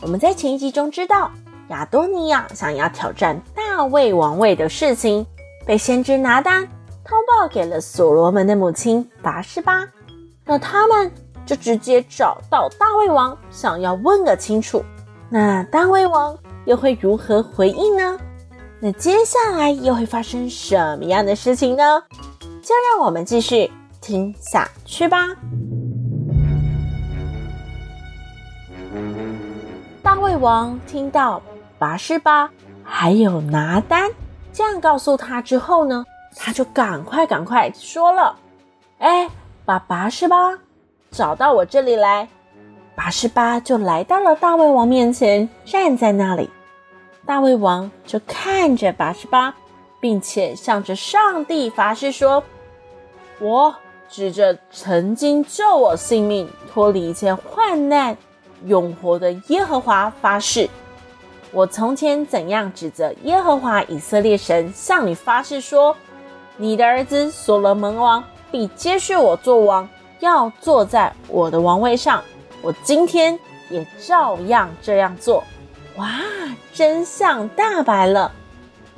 我们在前一集中知道，亚多尼亚想要挑战大卫王位的事情，被先知拿单通报给了所罗门的母亲拔示巴。那他们就直接找到大卫王，想要问个清楚。那大卫王又会如何回应呢？那接下来又会发生什么样的事情呢？就让我们继续听下去吧。大胃王听到拔示巴还有拿单这样告诉他之后呢，他就赶快赶快说了：“哎，把拔示巴找到我这里来。”拔示巴就来到了大胃王面前，站在那里。大胃王就看着拔示巴，并且向着上帝发誓说：“我指着曾经救我性命、脱离一切患难。”永活的耶和华发誓，我从前怎样指责耶和华以色列神向你发誓说，你的儿子所罗门王必接续我做王，要坐在我的王位上。我今天也照样这样做。哇，真相大白了！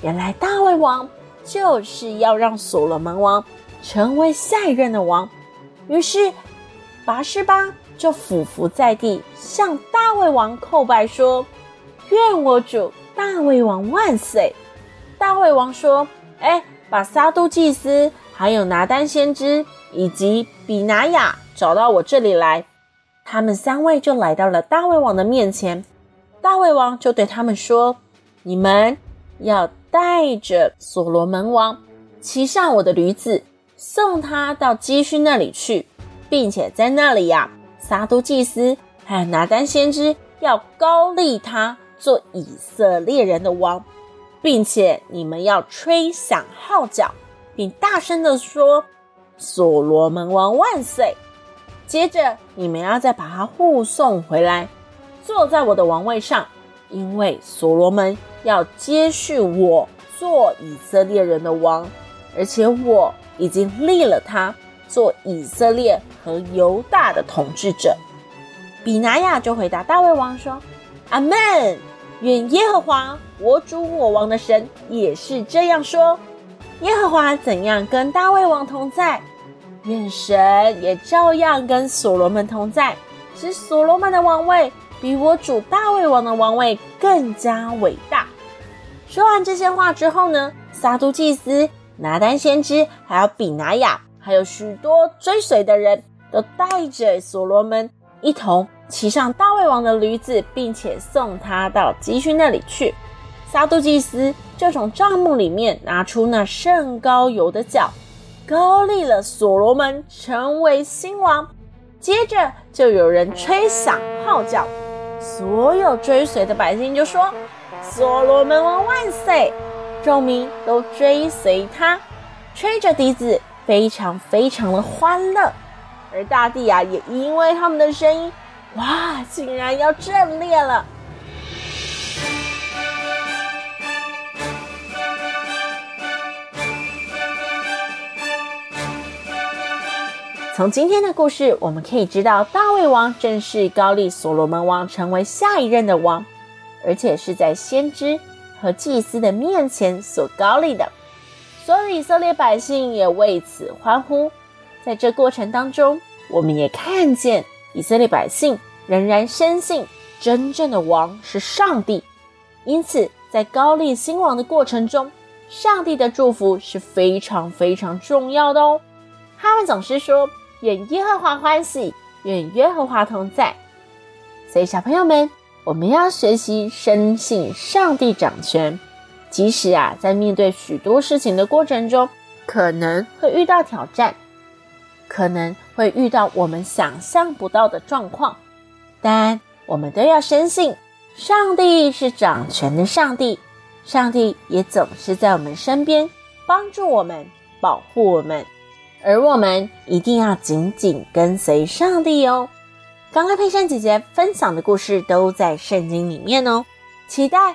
原来大卫王就是要让所罗门王成为下一任的王。于是拔示巴。就俯伏在地，向大卫王叩拜说：“愿我主大卫王万岁！”大卫王说：“哎，把撒都祭司、还有拿单先知以及比拿雅找到我这里来。”他们三位就来到了大卫王的面前。大卫王就对他们说：“你们要带着所罗门王骑上我的驴子，送他到基训那里去，并且在那里呀。”撒都祭司还有拿单先知要高立他做以色列人的王，并且你们要吹响号角，并大声地说：“所罗门王万岁！”接着你们要再把他护送回来，坐在我的王位上，因为所罗门要接续我做以色列人的王，而且我已经立了他。做以色列和犹大的统治者，比拿雅就回答大卫王说：“阿门！愿耶和华我主我王的神也是这样说。耶和华怎样跟大卫王同在，愿神也照样跟所罗门同在，使所罗门的王位比我主大卫王的王位更加伟大。”说完这些话之后呢，撒都祭司、拿单先知还有比拿雅。还有许多追随的人都带着所罗门一同骑上大卫王的驴子，并且送他到基训那里去。撒督祭司就从帐幕里面拿出那圣膏油的角，高立了所罗门成为新王。接着就有人吹响号角，所有追随的百姓就说：“所罗门王万岁！”众民都追随他，吹着笛子。非常非常的欢乐，而大地啊，也因为他们的声音，哇，竟然要震裂了。从今天的故事，我们可以知道，大卫王正式高丽所罗门王成为下一任的王，而且是在先知和祭司的面前所高丽的。所有以色列百姓也为此欢呼。在这过程当中，我们也看见以色列百姓仍然深信真正的王是上帝。因此，在高丽兴王的过程中，上帝的祝福是非常非常重要的哦。他们总是说：“愿耶和华欢喜，愿耶和华同在。”所以，小朋友们，我们要学习深信上帝掌权。即使啊，在面对许多事情的过程中，可能会遇到挑战，可能会遇到我们想象不到的状况，但我们都要深信上帝是掌权的上帝，上帝也总是在我们身边，帮助我们，保护我们，而我们一定要紧紧跟随上帝哦。刚刚佩珊姐姐分享的故事都在圣经里面哦，期待